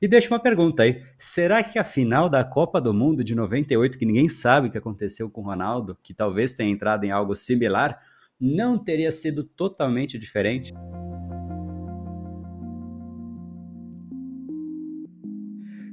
E deixa uma pergunta aí: será que a final da Copa do Mundo de 98, que ninguém sabe o que aconteceu com o Ronaldo, que talvez tenha entrado em algo similar, não teria sido totalmente diferente?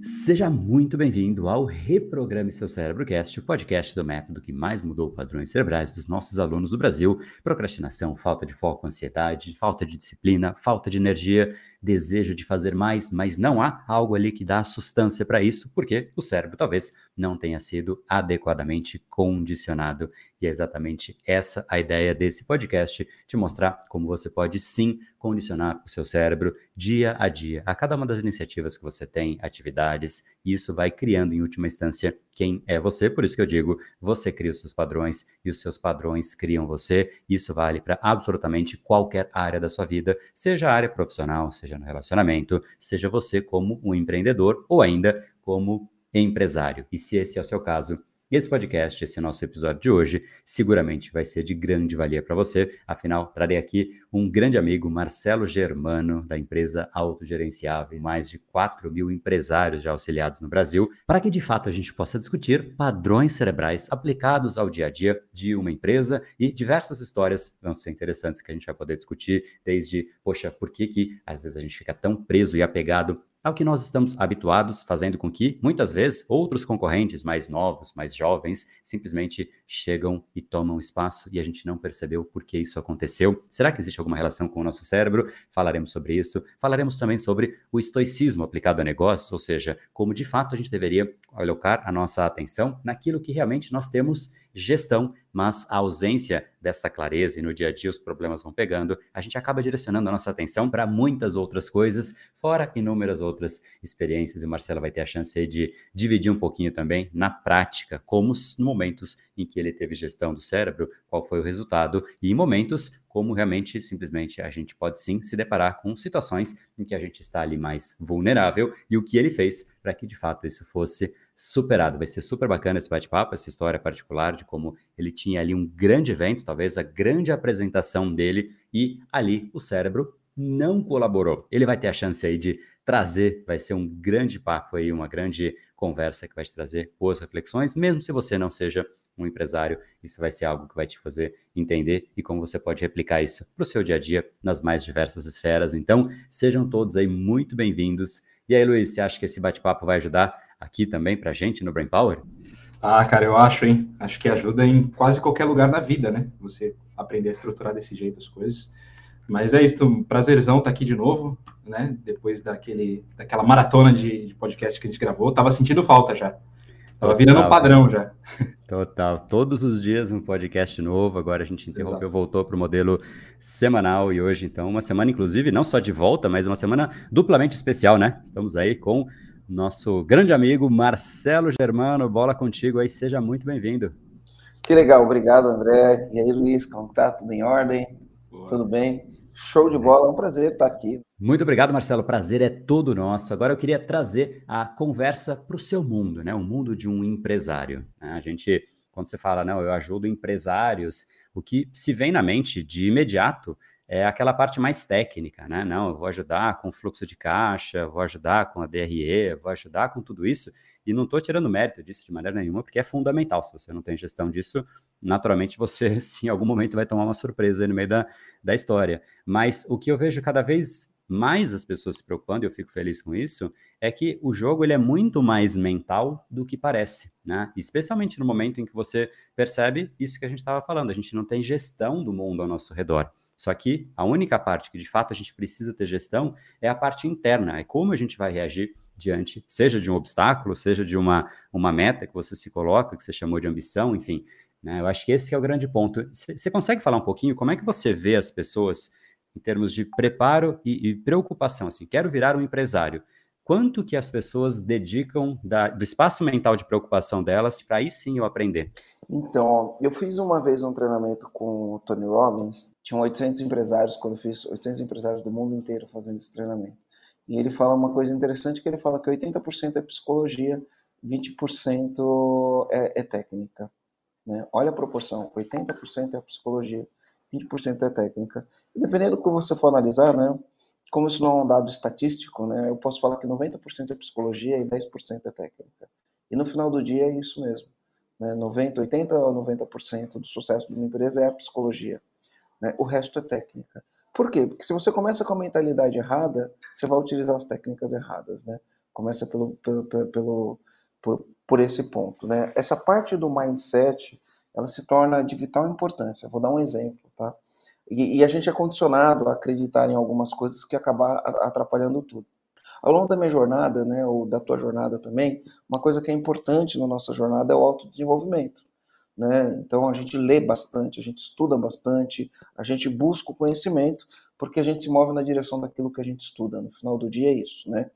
Seja muito bem-vindo ao Reprograme Seu Cérebrocast, o podcast do método que mais mudou padrões cerebrais dos nossos alunos do Brasil. Procrastinação, falta de foco, ansiedade, falta de disciplina, falta de energia, desejo de fazer mais, mas não há algo ali que dá substância para isso, porque o cérebro talvez não tenha sido adequadamente condicionado. E é exatamente essa a ideia desse podcast, te mostrar como você pode sim condicionar o seu cérebro dia a dia, a cada uma das iniciativas que você tem, atividades, e isso vai criando em última instância quem é você, por isso que eu digo, você cria os seus padrões e os seus padrões criam você. Isso vale para absolutamente qualquer área da sua vida, seja a área profissional, seja no relacionamento, seja você como um empreendedor ou ainda como empresário. E se esse é o seu caso, esse podcast, esse nosso episódio de hoje, seguramente vai ser de grande valia para você. Afinal, trarei aqui um grande amigo, Marcelo Germano, da empresa Autogerenciável, mais de 4 mil empresários já auxiliados no Brasil, para que de fato a gente possa discutir padrões cerebrais aplicados ao dia a dia de uma empresa e diversas histórias vão ser interessantes que a gente vai poder discutir, desde, poxa, por que, que às vezes a gente fica tão preso e apegado ao que nós estamos habituados, fazendo com que, muitas vezes, outros concorrentes mais novos, mais jovens, simplesmente chegam e tomam espaço e a gente não percebeu por que isso aconteceu. Será que existe alguma relação com o nosso cérebro? Falaremos sobre isso. Falaremos também sobre o estoicismo aplicado a negócios, ou seja, como de fato a gente deveria alocar a nossa atenção naquilo que realmente nós temos gestão, mas a ausência dessa clareza e no dia a dia os problemas vão pegando, a gente acaba direcionando a nossa atenção para muitas outras coisas, fora inúmeras outras experiências. E o Marcelo vai ter a chance de dividir um pouquinho também na prática, como nos momentos em que ele teve gestão do cérebro, qual foi o resultado, e em momentos como realmente simplesmente a gente pode sim se deparar com situações em que a gente está ali mais vulnerável e o que ele fez para que de fato isso fosse superado. Vai ser super bacana esse bate-papo, essa história particular de como ele tinha ali um grande evento, talvez a grande apresentação dele, e ali o cérebro não colaborou. Ele vai ter a chance aí de trazer, vai ser um grande papo aí, uma grande conversa que vai te trazer boas reflexões, mesmo se você não seja um empresário, isso vai ser algo que vai te fazer entender e como você pode replicar isso para o seu dia a dia nas mais diversas esferas. Então, sejam todos aí muito bem-vindos. E aí, Luiz, você acha que esse bate-papo vai ajudar aqui também para a gente no Brain Power? Ah, cara, eu acho, hein? Acho que ajuda em quase qualquer lugar da vida, né? Você aprender a estruturar desse jeito as coisas. Mas é isso, prazerzão estar tá aqui de novo, né? Depois daquele, daquela maratona de, de podcast que a gente gravou. Tava sentindo falta já. Tava virando um padrão já. Total. Todos os dias um podcast novo. Agora a gente interrompeu, Exato. voltou para o modelo semanal e hoje, então, uma semana, inclusive, não só de volta, mas uma semana duplamente especial, né? Estamos aí com nosso grande amigo Marcelo Germano. Bola contigo aí, seja muito bem-vindo. Que legal, obrigado, André. E aí, Luiz, como tá? Tudo em ordem? Boa. Tudo bem? Show de bola, é um prazer estar aqui. Muito obrigado, Marcelo. O prazer é todo nosso. Agora eu queria trazer a conversa para o seu mundo, né? O mundo de um empresário. Né? A gente, quando você fala, não, eu ajudo empresários, o que se vem na mente de imediato é aquela parte mais técnica, né? Não, eu vou ajudar com fluxo de caixa, vou ajudar com a DRE, vou ajudar com tudo isso. E não estou tirando mérito disso de maneira nenhuma, porque é fundamental. Se você não tem gestão disso, naturalmente você, em algum momento vai tomar uma surpresa no meio da, da história. Mas o que eu vejo cada vez mais as pessoas se preocupando, e eu fico feliz com isso, é que o jogo ele é muito mais mental do que parece, né? Especialmente no momento em que você percebe isso que a gente estava falando, a gente não tem gestão do mundo ao nosso redor. Só que a única parte que de fato a gente precisa ter gestão é a parte interna, é como a gente vai reagir diante, seja de um obstáculo, seja de uma, uma meta que você se coloca, que você chamou de ambição, enfim. Né? Eu acho que esse é o grande ponto. Você consegue falar um pouquinho como é que você vê as pessoas em termos de preparo e, e preocupação? Assim, quero virar um empresário. Quanto que as pessoas dedicam da, do espaço mental de preocupação delas para aí sim eu aprender? Então, eu fiz uma vez um treinamento com o Tony Robbins. Tinham 800 empresários, quando eu fiz 800 empresários do mundo inteiro fazendo esse treinamento. E ele fala uma coisa interessante que ele fala que 80% é psicologia, 20% é, é técnica. Né? Olha a proporção, 80% é psicologia, 20% é técnica. E dependendo do que você for analisar, né, como isso não é um dado estatístico, né, eu posso falar que 90% é psicologia e 10% é técnica. E no final do dia é isso mesmo. Né, 90, 80 ou 90% do sucesso de uma empresa é a psicologia. Né, o resto é técnica. Por quê? Porque se você começa com a mentalidade errada, você vai utilizar as técnicas erradas, né? Começa pelo, pelo, pelo, por, por esse ponto, né? Essa parte do mindset, ela se torna de vital importância. Vou dar um exemplo? E, e a gente é condicionado a acreditar em algumas coisas que acabam atrapalhando tudo. Ao longo da minha jornada, né, ou da tua jornada também, uma coisa que é importante na nossa jornada é o autodesenvolvimento. Né? Então a gente lê bastante, a gente estuda bastante, a gente busca o conhecimento, porque a gente se move na direção daquilo que a gente estuda. No final do dia é isso, né?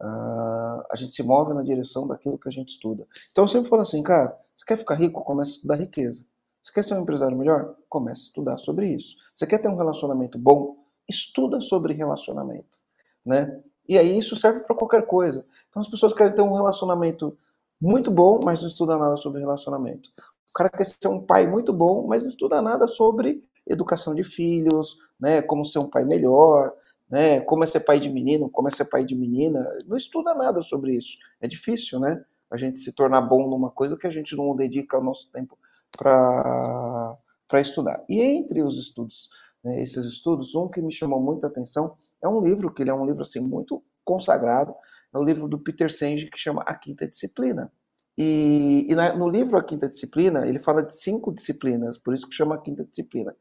Uh, a gente se move na direção daquilo que a gente estuda. Então eu sempre falo assim, cara, você quer ficar rico? Comece a estudar riqueza. Você quer ser um empresário melhor? Comece a estudar sobre isso. Você quer ter um relacionamento bom? Estuda sobre relacionamento, né? E aí isso serve para qualquer coisa. Então as pessoas querem ter um relacionamento muito bom, mas não estuda nada sobre relacionamento. O cara quer ser um pai muito bom, mas não estuda nada sobre educação de filhos, né, como ser um pai melhor, né, como é ser pai de menino, como é ser pai de menina. Não estuda nada sobre isso. É difícil, né? A gente se tornar bom numa coisa que a gente não dedica o nosso tempo para estudar. E entre os estudos, né, esses estudos, um que me chamou muita atenção é um livro, que ele é um livro assim muito consagrado, é o livro do Peter Senge que chama A Quinta Disciplina. E, e na, no livro A Quinta Disciplina, ele fala de cinco disciplinas, por isso que chama a Quinta Disciplina.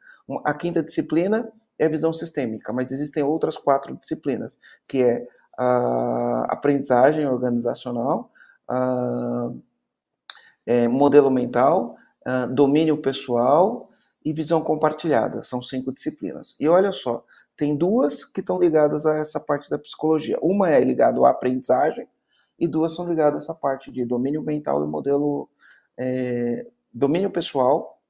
A quinta disciplina é a visão sistêmica, mas existem outras quatro disciplinas, que é a aprendizagem organizacional, a, é, modelo mental, domínio pessoal e visão compartilhada. São cinco disciplinas. E olha só, tem duas que estão ligadas a essa parte da psicologia. Uma é ligada à aprendizagem, e duas são ligadas a essa parte de domínio mental e modelo é, domínio pessoal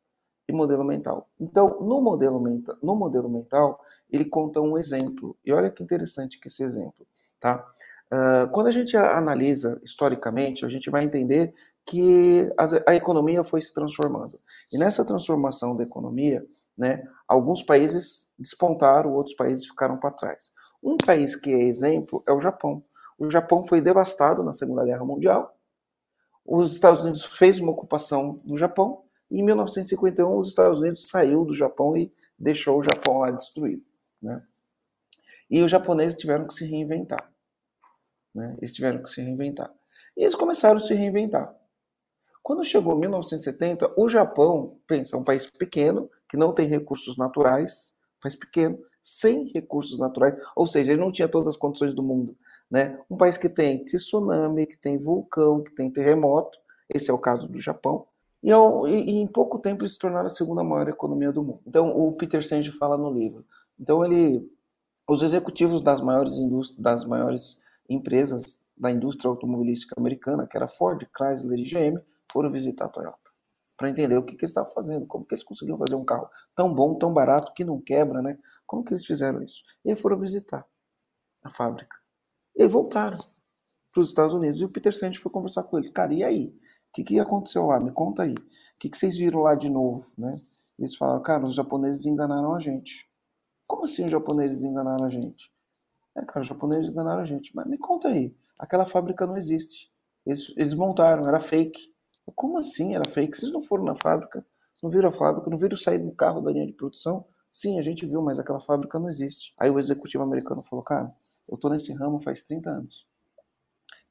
e modelo mental. Então, no modelo, no modelo mental, ele conta um exemplo. E olha que interessante que esse exemplo, tá? Uh, quando a gente analisa historicamente, a gente vai entender que a, a, economia foi se transformando. E nessa transformação da economia, né, alguns países despontaram, outros países ficaram para trás. Um país que é exemplo é o Japão. O Japão foi devastado na Segunda Guerra Mundial. Os Estados Unidos fez uma ocupação do Japão e em 1951 os Estados Unidos saiu do Japão e deixou o Japão lá destruído, né? E os japoneses tiveram que se reinventar, né? Eles tiveram que se reinventar. E eles começaram a se reinventar. Quando chegou 1970, o Japão, pensa, é um país pequeno, que não tem recursos naturais, país pequeno, sem recursos naturais, ou seja, ele não tinha todas as condições do mundo né? Um país que tem tsunami, que tem vulcão, que tem terremoto, esse é o caso do Japão, e, e, em pouco tempo eles se tornaram a segunda maior economia do mundo. Então, o Peter Senge fala no livro. Então, ele, os executivos das maiores, das maiores empresas da indústria automobilística americana, que era Ford, Chrysler e GM, foram visitar a Toyota para entender o que, que eles estavam fazendo, como que eles conseguiam fazer um carro tão bom, tão barato, que não quebra, né? Como que eles fizeram isso? E aí foram visitar a fábrica. E voltaram para os Estados Unidos. E o Peter Senge foi conversar com eles. Cara, e aí? O que, que aconteceu lá? Me conta aí. O que, que vocês viram lá de novo? Né? Eles falaram, cara, os japoneses enganaram a gente. Como assim os japoneses enganaram a gente? É, cara, os japoneses enganaram a gente. Mas me conta aí. Aquela fábrica não existe. Eles, eles montaram, era fake. Como assim era fake? Vocês não foram na fábrica? Não viram a fábrica? Não viram sair do carro da linha de produção? Sim, a gente viu, mas aquela fábrica não existe. Aí o executivo americano falou, cara, eu estou nesse ramo faz 30 anos.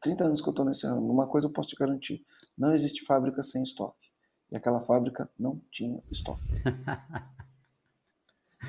30 anos que eu estou nesse ramo. Uma coisa eu posso te garantir: não existe fábrica sem estoque. E aquela fábrica não tinha estoque.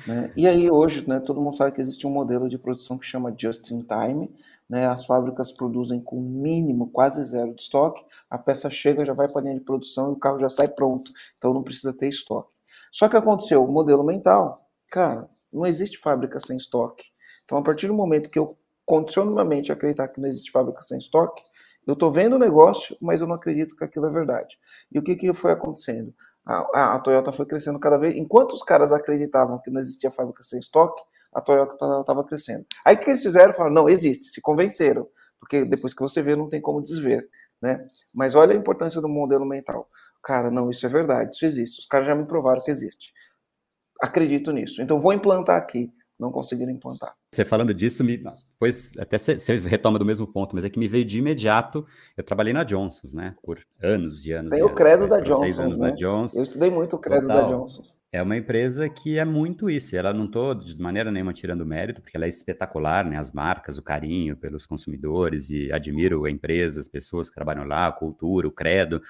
né? E aí hoje, né, todo mundo sabe que existe um modelo de produção que chama just in time. Né? As fábricas produzem com mínimo, quase zero de estoque. A peça chega, já vai para a linha de produção e o carro já sai pronto. Então não precisa ter estoque. Só que aconteceu o modelo mental. Cara, não existe fábrica sem estoque. Então, a partir do momento que eu condiciono minha mente a acreditar que não existe fábrica sem estoque, eu estou vendo o negócio, mas eu não acredito que aquilo é verdade. E o que, que foi acontecendo? A, a, Toyota foi crescendo cada vez. Enquanto os caras acreditavam que não existia fábrica sem estoque, a Toyota estava crescendo. Aí o que eles fizeram? Falaram, não, existe, se convenceram. Porque depois que você vê, não tem como desver. Né? Mas olha a importância do modelo mental. Cara, não, isso é verdade, isso existe. Os caras já me provaram que existe. Acredito nisso. Então vou implantar aqui não conseguiram implantar. Você falando disso, me, depois até você retoma do mesmo ponto, mas é que me veio de imediato. Eu trabalhei na Johnson's, né? Por anos e anos. Tem e o credo anos, da Johnson's, né? Eu estudei muito o credo Total. da Johnson's. É uma empresa que é muito isso. Ela não estou de maneira nenhuma tirando mérito, porque ela é espetacular, né? As marcas, o carinho pelos consumidores e admiro a empresa, as pessoas que trabalham lá, a cultura, o credo.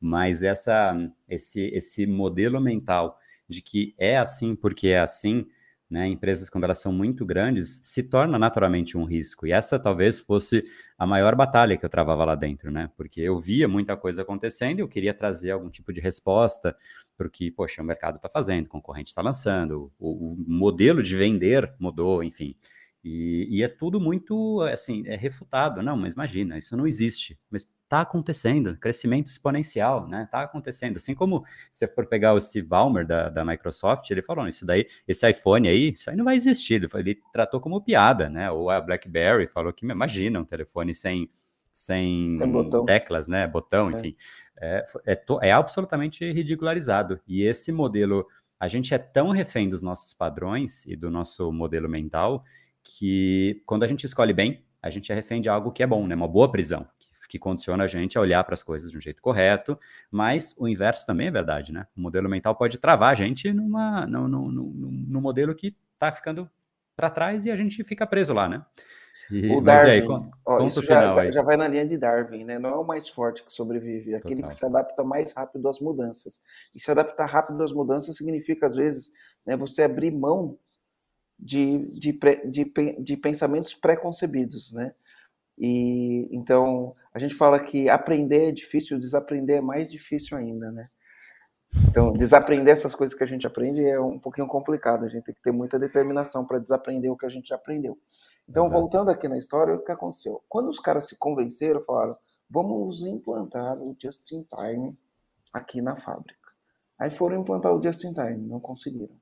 Mas essa, esse, esse modelo mental de que é assim porque é assim né, empresas quando elas são muito grandes, se torna naturalmente um risco. E essa talvez fosse a maior batalha que eu travava lá dentro, né? Porque eu via muita coisa acontecendo e eu queria trazer algum tipo de resposta para o que, poxa, o mercado está fazendo, o concorrente está lançando, o, o, modelo de vender mudou, enfim. E, e, é tudo muito, assim, é refutado. Não, mas imagina, isso não existe. Mas está acontecendo, crescimento exponencial, né? Está acontecendo. Assim como você for pegar o Steve Ballmer da, da Microsoft, ele falou: isso daí, esse iPhone aí, isso aí não vai existir. Ele, ele tratou como piada, né? Ou a BlackBerry falou que imagina um telefone sem sem, teclas, né? Botão, é. enfim. É, é, é absolutamente ridicularizado. E esse modelo, a gente é tão refém dos nossos padrões e do nosso modelo mental que quando a gente escolhe bem, a gente é refém de algo que é bom, né? Uma boa prisão que condiciona a gente a olhar para as coisas de um jeito correto, mas o inverso também é verdade, né? O modelo mental pode travar a gente numa, no, no, no, modelo que está ficando para trás e a gente fica preso lá, né? E, o Darwin, aí, ó, isso já, já, já, vai na linha de Darwin, né? Não é o mais forte que sobrevive, é aquele que se adapta mais rápido às mudanças. E se adaptar rápido às mudanças significa, às vezes, né, você abrir mão de, de, de, de pensamentos pré-concebidos, né? E então a gente fala que aprender é difícil, desaprender é mais difícil ainda, né? Então, desaprender essas coisas que a gente aprende é um pouquinho complicado. A gente tem que ter muita determinação para desaprender o que a gente aprendeu. Então, Exato. voltando aqui na história, o que aconteceu? Quando os caras se convenceram, falaram: vamos implantar o just in time aqui na fábrica. Aí foram implantar o just in time, não conseguiram.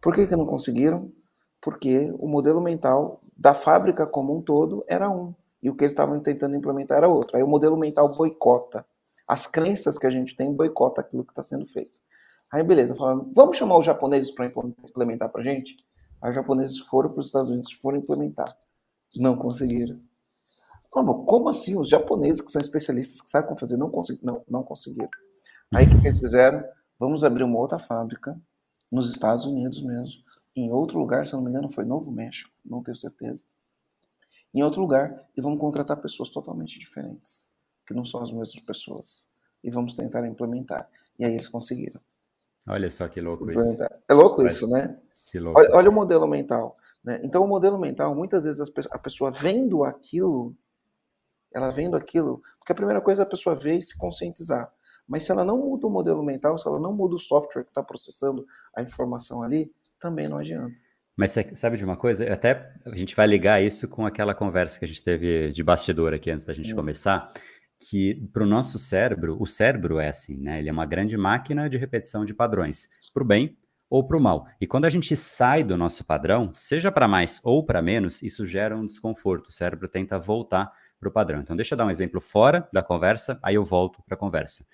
Por que, que não conseguiram? Porque o modelo mental da fábrica como um todo era um, e o que eles estavam tentando implementar era outro. Aí o modelo mental boicota. As crenças que a gente tem boicota aquilo que está sendo feito. Aí beleza, falaram, vamos chamar os japoneses para implementar para gente? Aí os japoneses foram para os Estados Unidos, foram implementar. Não conseguiram. Como, como assim? Os japoneses que são especialistas, que sabem como fazer, não, consegui, não, não conseguiram. Aí o que eles fizeram? Vamos abrir uma outra fábrica nos Estados Unidos mesmo, em outro lugar, se não me engano, foi Novo México, não tenho certeza. Em outro lugar, e vamos contratar pessoas totalmente diferentes, que não são as mesmas pessoas. E vamos tentar implementar. E aí eles conseguiram. Olha só que louco isso. É louco isso, né? Que louco. Olha, olha o modelo mental. Né? Então, o modelo mental, muitas vezes a pessoa vendo aquilo, ela vendo aquilo, porque a primeira coisa é a pessoa ver e se conscientizar. Mas se ela não muda o modelo mental, se ela não muda o software que está processando a informação ali, também não adianta. Mas sabe de uma coisa? Até a gente vai ligar isso com aquela conversa que a gente teve de bastidor aqui antes da gente hum. começar, que para o nosso cérebro, o cérebro é assim, né? Ele é uma grande máquina de repetição de padrões, para o bem ou para o mal. E quando a gente sai do nosso padrão, seja para mais ou para menos, isso gera um desconforto. O cérebro tenta voltar para o padrão. Então, deixa eu dar um exemplo fora da conversa, aí eu volto para a conversa.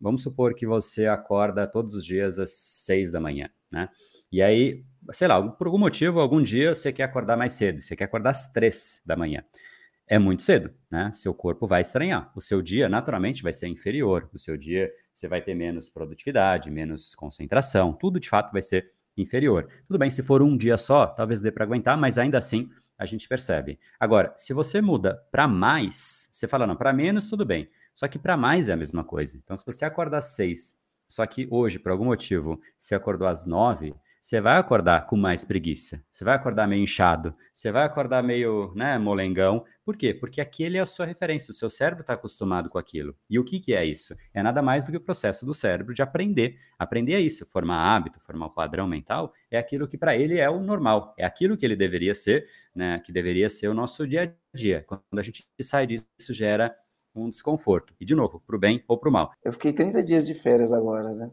Vamos supor que você acorda todos os dias às seis da manhã, né? E aí, sei lá, por algum motivo, algum dia você quer acordar mais cedo, você quer acordar às três da manhã. É muito cedo, né? Seu corpo vai estranhar. O seu dia, naturalmente, vai ser inferior. O seu dia, você vai ter menos produtividade, menos concentração. Tudo, de fato, vai ser inferior. Tudo bem, se for um dia só, talvez dê para aguentar, mas ainda assim a gente percebe. Agora, se você muda para mais, você fala, não, para menos, tudo bem. Só que para mais é a mesma coisa. Então, se você acordar às seis, só que hoje, por algum motivo, você acordou às nove, você vai acordar com mais preguiça, você vai acordar meio inchado, você vai acordar meio, né, molengão. Por quê? Porque aquele é a sua referência, o seu cérebro está acostumado com aquilo. E o que, que é isso? É nada mais do que o processo do cérebro de aprender. Aprender é isso, formar hábito, formar um padrão mental, é aquilo que para ele é o normal, é aquilo que ele deveria ser, né, que deveria ser o nosso dia a dia. Quando a gente sai disso, gera um desconforto. E, de novo, para o bem ou para o mal. Eu fiquei 30 dias de férias agora, né?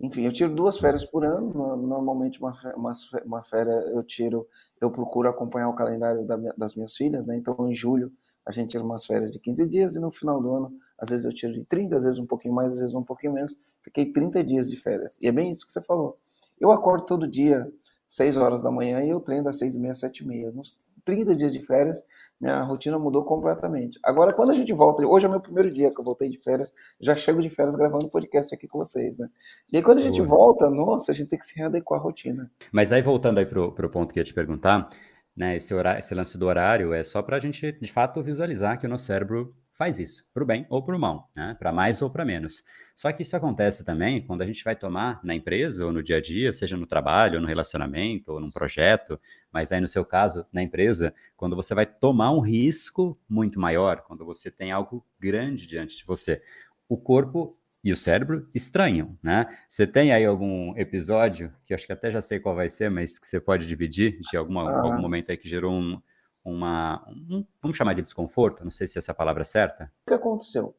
Enfim, eu tiro duas férias por ano. Normalmente, uma, uma, uma férias eu tiro, eu procuro acompanhar o calendário da, das minhas filhas, né? Então, em julho, a gente tira umas férias de 15 dias e no final do ano, às vezes eu tiro de 30, às vezes um pouquinho mais, às vezes um pouquinho menos. Fiquei 30 dias de férias. E é bem isso que você falou. Eu acordo todo dia 6 horas da manhã e eu treino das 6 e meia, 7 e meia. Nos 30 dias de férias, minha rotina mudou completamente. Agora, quando a gente volta, hoje é meu primeiro dia que eu voltei de férias, já chego de férias gravando podcast aqui com vocês, né? E aí, quando a gente Boa. volta, nossa, a gente tem que se readequar à rotina. Mas aí, voltando aí pro, pro ponto que eu ia te perguntar, né, esse, horário, esse lance do horário é só para a gente, de fato, visualizar que o nosso cérebro faz isso, para o bem ou para o mal, né? para mais ou para menos. Só que isso acontece também quando a gente vai tomar na empresa ou no dia a dia, seja no trabalho, ou no relacionamento, ou num projeto, mas aí no seu caso, na empresa, quando você vai tomar um risco muito maior, quando você tem algo grande diante de você. O corpo e o cérebro estranham, né? Você tem aí algum episódio, que eu acho que até já sei qual vai ser, mas que você pode dividir, de alguma, ah. algum momento aí que gerou um, uma, um, vamos chamar de desconforto, não sei se essa é palavra certa. O que aconteceu?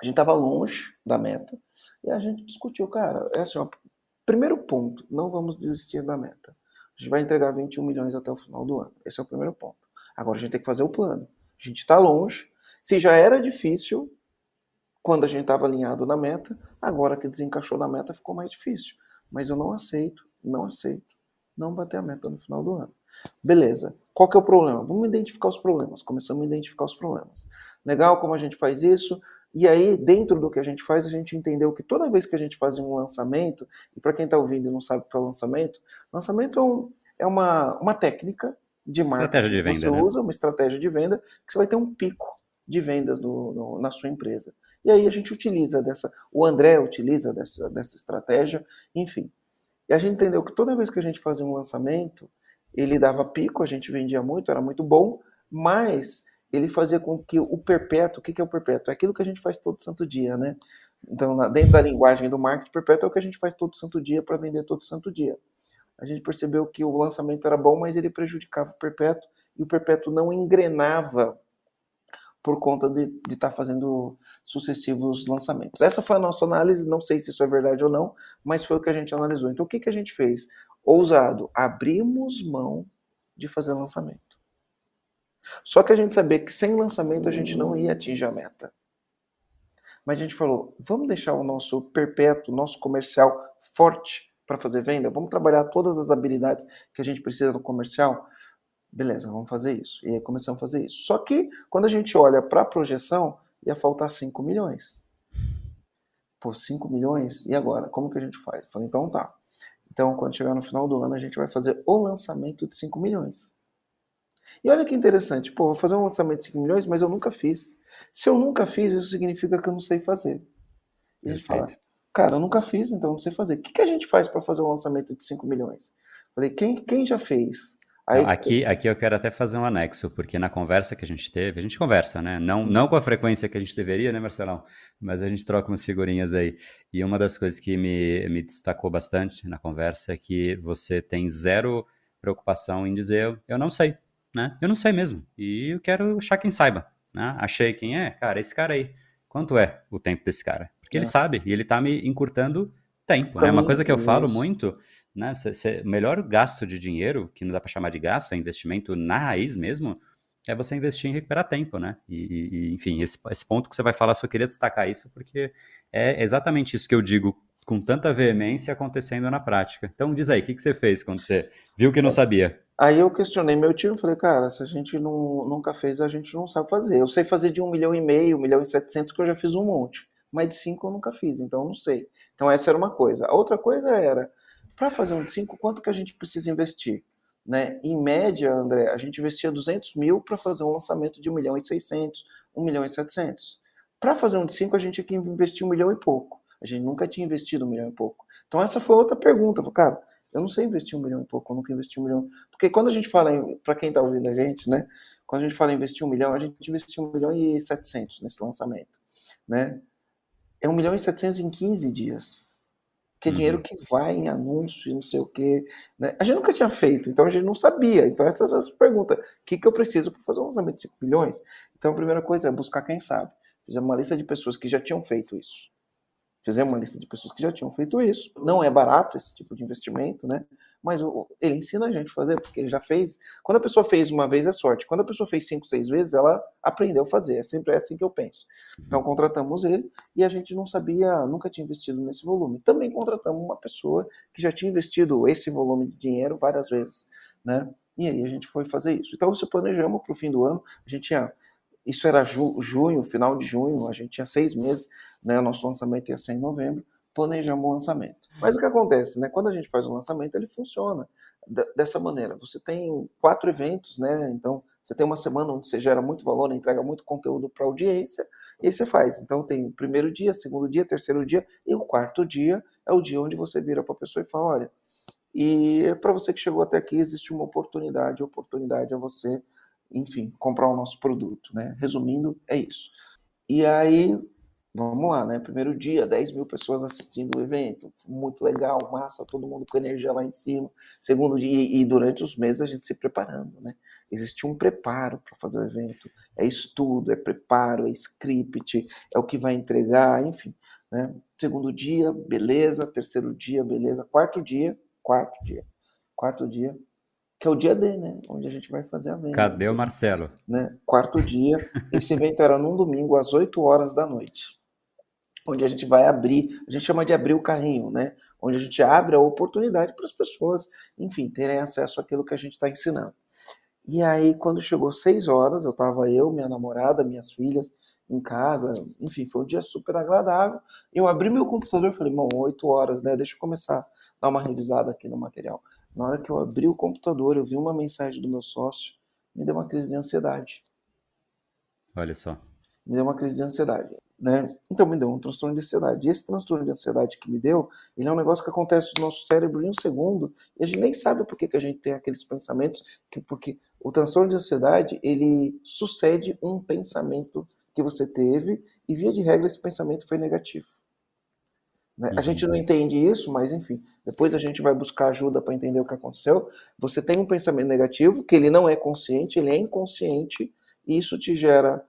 A gente estava longe da meta e a gente discutiu, cara, é assim, ó, primeiro ponto, não vamos desistir da meta. A gente vai entregar 21 milhões até o final do ano. Esse é o primeiro ponto. Agora a gente tem que fazer o plano. A gente está longe. Se já era difícil quando a gente estava alinhado na meta, agora que desencaixou na meta ficou mais difícil. Mas eu não aceito, não aceito não bater a meta no final do ano. Beleza. Qual que é o problema? Vamos identificar os problemas. Começamos a identificar os problemas. Legal como a gente faz isso. E aí, dentro do que a gente faz, a gente entendeu que toda vez que a gente faz um lançamento, e para quem está ouvindo e não sabe o que é o lançamento, lançamento é, um, é uma, uma técnica de marketing de venda, que você né? usa, uma estratégia de venda, que você vai ter um pico de vendas no, no, na sua empresa. E aí a gente utiliza dessa, o André utiliza dessa, dessa estratégia, enfim. E a gente entendeu que toda vez que a gente fazia um lançamento, ele dava pico, a gente vendia muito, era muito bom, mas ele fazia com que o perpétuo, o que é o perpétuo? É aquilo que a gente faz todo santo dia, né? Então, dentro da linguagem do marketing, perpétuo é o que a gente faz todo santo dia para vender todo santo dia. A gente percebeu que o lançamento era bom, mas ele prejudicava o perpétuo e o perpétuo não engrenava por conta de estar tá fazendo sucessivos lançamentos. Essa foi a nossa análise, não sei se isso é verdade ou não, mas foi o que a gente analisou. Então, o que, que a gente fez? Ousado, abrimos mão de fazer lançamento. Só que a gente sabia que sem lançamento a gente não ia atingir a meta. Mas a gente falou, vamos deixar o nosso perpétuo, nosso comercial forte para fazer venda? Vamos trabalhar todas as habilidades que a gente precisa no comercial? Beleza, vamos fazer isso. E aí começamos a fazer isso. Só que quando a gente olha para a projeção, ia faltar 5 milhões. Pô, 5 milhões? E agora? Como que a gente faz? Falei, então tá. Então, quando chegar no final do ano, a gente vai fazer o lançamento de 5 milhões. E olha que interessante, pô, vou fazer um lançamento de 5 milhões, mas eu nunca fiz. Se eu nunca fiz, isso significa que eu não sei fazer. E a gente fala, cara, eu nunca fiz, então eu não sei fazer. O que, que a gente faz para fazer um lançamento de 5 milhões? Falei, quem, quem já fez? Aí, aqui, aqui eu quero até fazer um anexo, porque na conversa que a gente teve, a gente conversa, né? Não, não com a frequência que a gente deveria, né, Marcelão? Mas a gente troca umas figurinhas aí. E uma das coisas que me, me destacou bastante na conversa é que você tem zero preocupação em dizer eu não sei, né? Eu não sei mesmo. E eu quero achar quem saiba, né? Achei quem é, cara, esse cara aí. Quanto é o tempo desse cara? Porque é. ele sabe e ele tá me encurtando tempo, né? Uma coisa que eu falo muito né? O melhor gasto de dinheiro, que não dá para chamar de gasto, é investimento na raiz mesmo, é você investir em recuperar tempo, né? E, e enfim, esse, esse, ponto que você vai falar, só queria destacar isso, porque é exatamente isso que eu digo com tanta veemência acontecendo na prática. Então, diz aí, o que, que você fez quando você viu que não sabia? Aí eu questionei meu e falei, cara, se a gente não, nunca fez, a gente não sabe fazer. Eu sei fazer de um milhão e meio, um milhão e setecentos, que eu já fiz um monte. Mas de cinco eu nunca fiz, então eu não sei. Então essa era uma coisa. A outra coisa era, para fazer um de 5, quanto que a gente precisa investir? Né? Em média, André, a gente investia 200 mil para fazer um lançamento de 1 milhão e 600, 1 milhão e 700. Para fazer um de 5, a gente tinha que investir um milhão e pouco. A gente nunca tinha investido um milhão e pouco. Então essa foi outra pergunta. Eu falei, cara, eu não sei investir um milhão e pouco, eu nunca investi um milhão. Porque quando a gente fala, para quem está ouvindo a gente, né? Quando a gente fala em investir um milhão, a gente investiu um milhão e 700 nesse lançamento, né? É um milhão e 700 em 15 dias que é dinheiro uhum. que vai em anúncio e não sei o quê. Né? A gente nunca tinha feito, então a gente não sabia. Então, essas são as perguntas. O que, que eu preciso para fazer um lançamento de 5 milhões? Então, a primeira coisa é buscar quem sabe. Fizemos uma lista de pessoas que já tinham feito isso. Fizemos uma lista de pessoas que já tinham feito isso. Não é barato esse tipo de investimento, né? Mas ele ensina a gente a fazer, porque ele já fez. Quando a pessoa fez uma vez é sorte. Quando a pessoa fez cinco, seis vezes, ela aprendeu a fazer. É sempre assim que eu penso. Então contratamos ele e a gente não sabia, nunca tinha investido nesse volume. Também contratamos uma pessoa que já tinha investido esse volume de dinheiro várias vezes, né? E aí a gente foi fazer isso. Então se planejamos para o fim do ano. A gente tinha isso era ju, junho, final de junho, a gente tinha seis meses, né? O nosso lançamento ia ser em novembro, planejamos o lançamento. Mas o que acontece, né? Quando a gente faz o lançamento, ele funciona dessa maneira. Você tem quatro eventos, né? Então, você tem uma semana onde você gera muito valor, entrega muito conteúdo para audiência, e aí você faz. Então, tem o primeiro dia, segundo dia, terceiro dia, e o quarto dia é o dia onde você vira para a pessoa e fala: olha, e para você que chegou até aqui, existe uma oportunidade, oportunidade é você enfim, comprar o nosso produto, né? Resumindo, é isso. E aí, vamos lá, né? Primeiro dia, 10 mil pessoas assistindo o evento, muito legal, massa, todo mundo com energia lá em cima. Segundo dia, e durante os meses a gente se preparando, né? Existe um preparo para fazer o evento. É estudo, é preparo, é script, é o que vai entregar, enfim. Né? Segundo dia, beleza. Terceiro dia, beleza. Quarto dia, quarto dia. Quarto dia, que é o dia D, né? Onde a gente vai fazer a venda. Cadê o Marcelo? Né? Quarto dia. Esse evento era num domingo, às 8 horas da noite. Onde a gente vai abrir, a gente chama de abrir o carrinho, né? Onde a gente abre a oportunidade para as pessoas, enfim, terem acesso àquilo que a gente está ensinando. E aí, quando chegou 6 horas, eu estava eu, minha namorada, minhas filhas em casa, enfim, foi um dia super agradável. Eu abri meu computador e falei, bom, 8 horas, né? Deixa eu começar a dar uma revisada aqui no material. Na hora que eu abri o computador, eu vi uma mensagem do meu sócio, me deu uma crise de ansiedade. Olha só. Me deu uma crise de ansiedade. Né? Então me deu um transtorno de ansiedade. E esse transtorno de ansiedade que me deu, ele é um negócio que acontece no nosso cérebro em um segundo, e a gente nem sabe por que, que a gente tem aqueles pensamentos, que, porque o transtorno de ansiedade, ele sucede um pensamento que você teve, e via de regra esse pensamento foi negativo. Né? A gente não entende isso, mas enfim, depois a gente vai buscar ajuda para entender o que aconteceu. Você tem um pensamento negativo, que ele não é consciente, ele é inconsciente, e isso te gera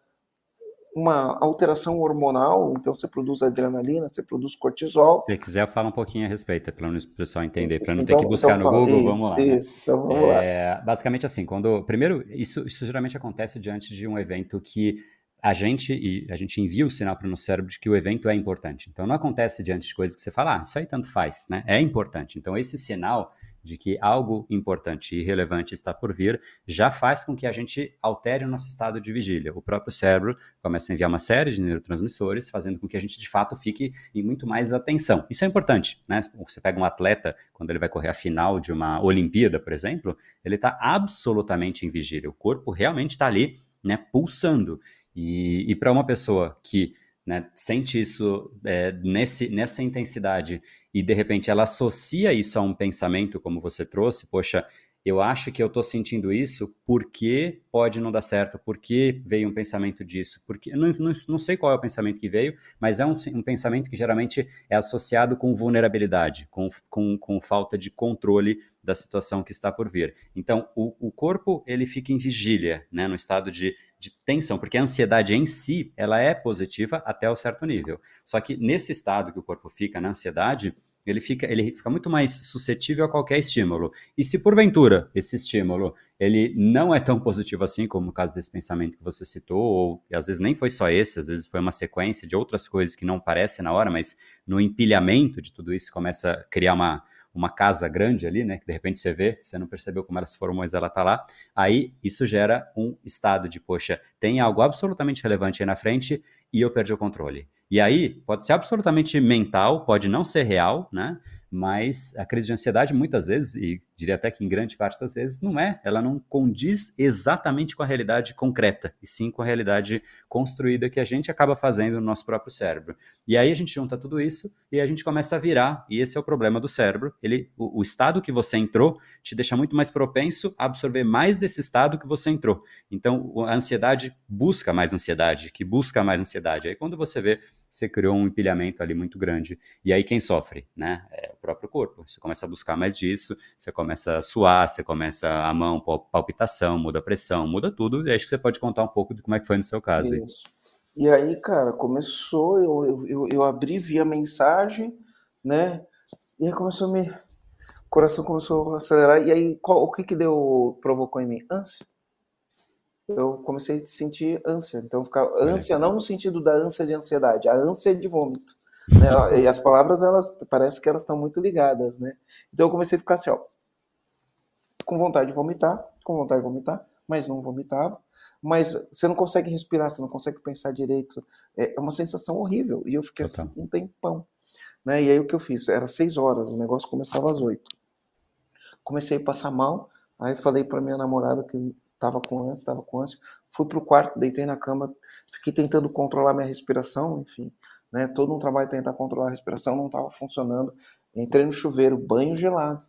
uma alteração hormonal, então você produz adrenalina, você produz cortisol. Se quiser, fala um pouquinho a respeito, para o pessoal entender, para não então, ter que buscar então, no Google, isso, vamos lá. Né? Isso, então vamos é, lá. Basicamente assim, quando. Primeiro, isso, isso geralmente acontece diante de um evento que a gente e a gente envia o sinal para o nosso cérebro de que o evento é importante. Então não acontece diante de coisas que você fala, ah, isso aí tanto faz, né? É importante. Então esse sinal de que algo importante e relevante está por vir já faz com que a gente altere o nosso estado de vigília. O próprio cérebro começa a enviar uma série de neurotransmissores, fazendo com que a gente de fato fique em muito mais atenção. Isso é importante, né? Você pega um atleta quando ele vai correr a final de uma Olimpíada, por exemplo, ele está absolutamente em vigília. O corpo realmente está ali, né, pulsando. E, e para uma pessoa que né, sente isso é, nesse, nessa intensidade e de repente ela associa isso a um pensamento, como você trouxe, poxa, eu acho que eu estou sentindo isso porque pode não dar certo, porque veio um pensamento disso, porque não, não, não sei qual é o pensamento que veio, mas é um, um pensamento que geralmente é associado com vulnerabilidade, com, com, com, falta de controle da situação que está por vir. Então, o, o corpo ele fica em vigília, né, no estado de, de tensão, porque a ansiedade em si ela é positiva até um certo nível. Só que nesse estado que o corpo fica na ansiedade, ele fica, ele fica muito mais suscetível a qualquer estímulo. E se porventura esse estímulo ele não é tão positivo assim, como no caso desse pensamento que você citou, ou às vezes nem foi só esse, às vezes foi uma sequência de outras coisas que não parecem na hora, mas no empilhamento de tudo isso começa a criar uma, uma casa grande ali, né? Que de repente você vê, você não percebeu como ela se formou, mas ela tá lá. Aí isso gera um estado de, poxa, tem algo absolutamente relevante aí na frente e eu perdi o controle. E aí pode ser absolutamente mental, pode não ser real, né? Mas a crise de ansiedade muitas vezes, e diria até que em grande parte das vezes, não é, ela não condiz exatamente com a realidade concreta, e sim com a realidade construída que a gente acaba fazendo no nosso próprio cérebro. E aí a gente junta tudo isso e a gente começa a virar, e esse é o problema do cérebro. Ele, o, o estado que você entrou te deixa muito mais propenso a absorver mais desse estado que você entrou. Então a ansiedade busca mais ansiedade, que busca mais ansiedade. Aí quando você vê você criou um empilhamento ali muito grande. E aí quem sofre, né? É o próprio corpo. Você começa a buscar mais disso, você começa a suar, você começa a mão, palpitação, muda a pressão, muda tudo. E acho que você pode contar um pouco de como é que foi no seu caso. Isso. E aí, cara, começou, eu, eu, eu abri, vi a mensagem, né? E aí começou a me. O coração começou a acelerar. E aí, qual, o que que deu, provocou em mim? Ânsia. Eu comecei a sentir ânsia. Então, ficar ânsia não no sentido da ânsia de ansiedade, a ânsia de vômito. Né? E as palavras, elas parece que elas estão muito ligadas, né? Então eu comecei a ficar assim, ó, com vontade de vomitar, com vontade de vomitar, mas não vomitava. Mas você não consegue respirar, você não consegue pensar direito. É, é uma sensação horrível. E eu fiquei assim um tempão. Né? E aí o que eu fiz? Era seis horas, o negócio começava às oito. Comecei a passar mal, aí falei para minha namorada que estava com ânsia, estava com ânsia. Fui pro quarto, deitei na cama, fiquei tentando controlar minha respiração, enfim. Né? Todo um trabalho de tentar controlar a respiração não estava funcionando. Entrei no chuveiro, banho gelado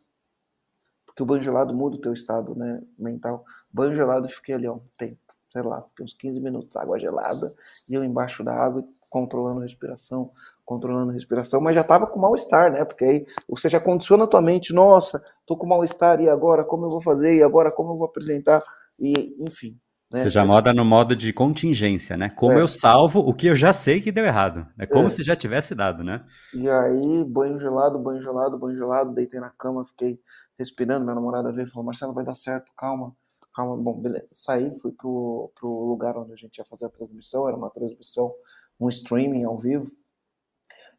porque o banho gelado muda o teu estado né, mental. Banho gelado, fiquei ali ó, um tempo, sei lá, fiquei uns 15 minutos, água gelada, e eu embaixo da água, controlando a respiração, controlando a respiração, mas já estava com mal-estar, né? Porque aí você já condiciona a tua mente, nossa, tô com mal-estar, e agora como eu vou fazer? E agora como eu vou apresentar? E, enfim, né? Você já moda no modo de contingência, né? Como é. eu salvo o que eu já sei que deu errado. É como é. se já tivesse dado, né? E aí, banho gelado, banho gelado, banho gelado, deitei na cama, fiquei respirando. Minha namorada veio e falou: Marcelo, vai dar certo, calma, calma. Bom, beleza. Saí, fui pro, pro lugar onde a gente ia fazer a transmissão. Era uma transmissão, um streaming ao vivo.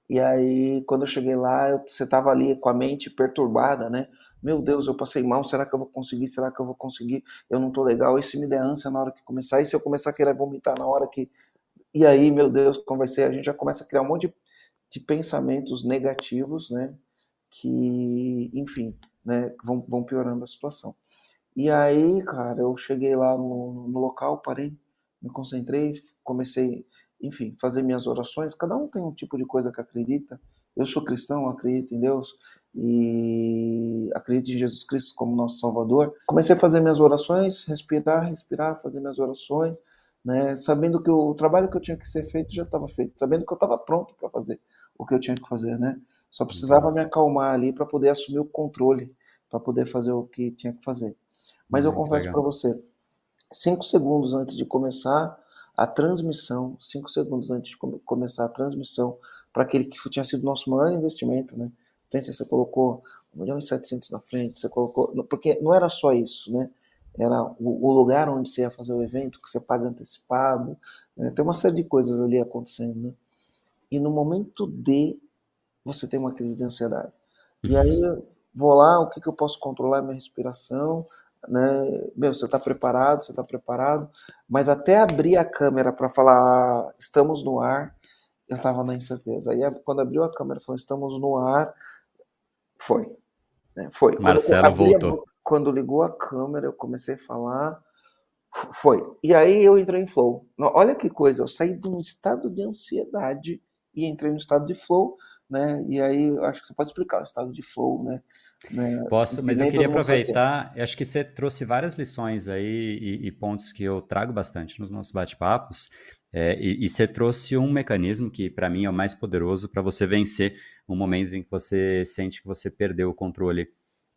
E aí, quando eu cheguei lá, você tava ali com a mente perturbada, né? Meu Deus, eu passei mal, será que eu vou conseguir? Será que eu vou conseguir? Eu não tô legal. E se me der ânsia na hora que começar? E se eu começar a querer vomitar na hora que. E aí, meu Deus, ser? A gente já começa a criar um monte de, de pensamentos negativos, né? Que, enfim, né, vão, vão piorando a situação. E aí, cara, eu cheguei lá no, no local, parei, me concentrei, comecei, enfim, fazer minhas orações. Cada um tem um tipo de coisa que acredita. Eu sou cristão, acredito em Deus e acredito em Jesus Cristo como nosso Salvador. Comecei a fazer minhas orações, respirar, respirar, fazer minhas orações, né, sabendo que o trabalho que eu tinha que ser feito já estava feito, sabendo que eu estava pronto para fazer o que eu tinha que fazer, né? Só precisava me acalmar ali para poder assumir o controle, para poder fazer o que tinha que fazer. Mas eu confesso para você, cinco segundos antes de começar a transmissão, cinco segundos antes de começar a transmissão, para aquele que tinha sido nosso maior investimento, né? Pensa, você colocou 1 milhão e 700 na frente, você colocou. Porque não era só isso, né? Era o, lugar onde você ia fazer o evento, que você paga antecipado, né? tem uma série de coisas ali acontecendo, né? E no momento de você tem uma crise de ansiedade. E aí vou lá, o que, que eu posso controlar? Minha respiração, né? Meu, você está preparado, você está preparado, mas até abrir a câmera para falar estamos no ar, eu estava na incerteza. Aí quando abriu a câmera, falou estamos no ar, foi, né? foi. Marcelo voltou. quando ligou a câmera, eu comecei a falar, foi. E aí eu entrei em flow. Olha que coisa, eu saí de um estado de ansiedade e entrei no estado de flow, né? E aí acho que você pode explicar o estado de flow, né? né? Posso, mas eu queria aproveitar, acho que você trouxe várias lições aí e, e pontos que eu trago bastante nos nossos bate-papos. É, e, e, você trouxe um mecanismo que, para mim, é o mais poderoso para você vencer um momento em que você sente que você perdeu o controle,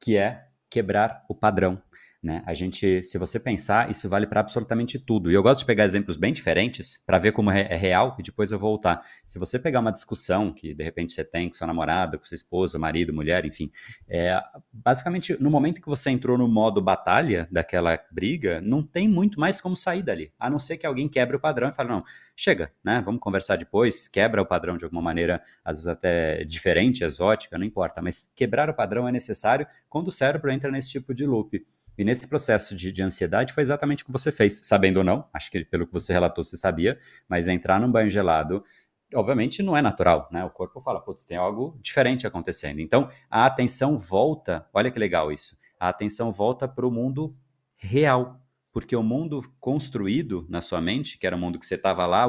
que é quebrar o padrão. Né? A gente, se você pensar, isso vale para absolutamente tudo. E eu gosto de pegar exemplos bem diferentes para ver como é real e depois eu voltar. Se você pegar uma discussão que de repente você tem com sua namorada, com sua esposa, marido, mulher, enfim, é, basicamente no momento que você entrou no modo batalha daquela briga, não tem muito mais como sair dali, a não ser que alguém quebre o padrão e fale não, chega, né? Vamos conversar depois, quebra o padrão de alguma maneira, às vezes até diferente, exótica, não importa, mas quebrar o padrão é necessário quando o cérebro entra nesse tipo de loop. E nesse processo de, de, ansiedade foi exatamente o que você fez, sabendo ou não, acho que pelo que você relatou você sabia, mas entrar num banho gelado, obviamente não é natural, né? O corpo fala, putz, tem algo diferente acontecendo. Então a atenção volta, olha que legal isso, a atenção volta para o mundo real, porque o mundo construído na sua mente, que era o mundo que você estava lá,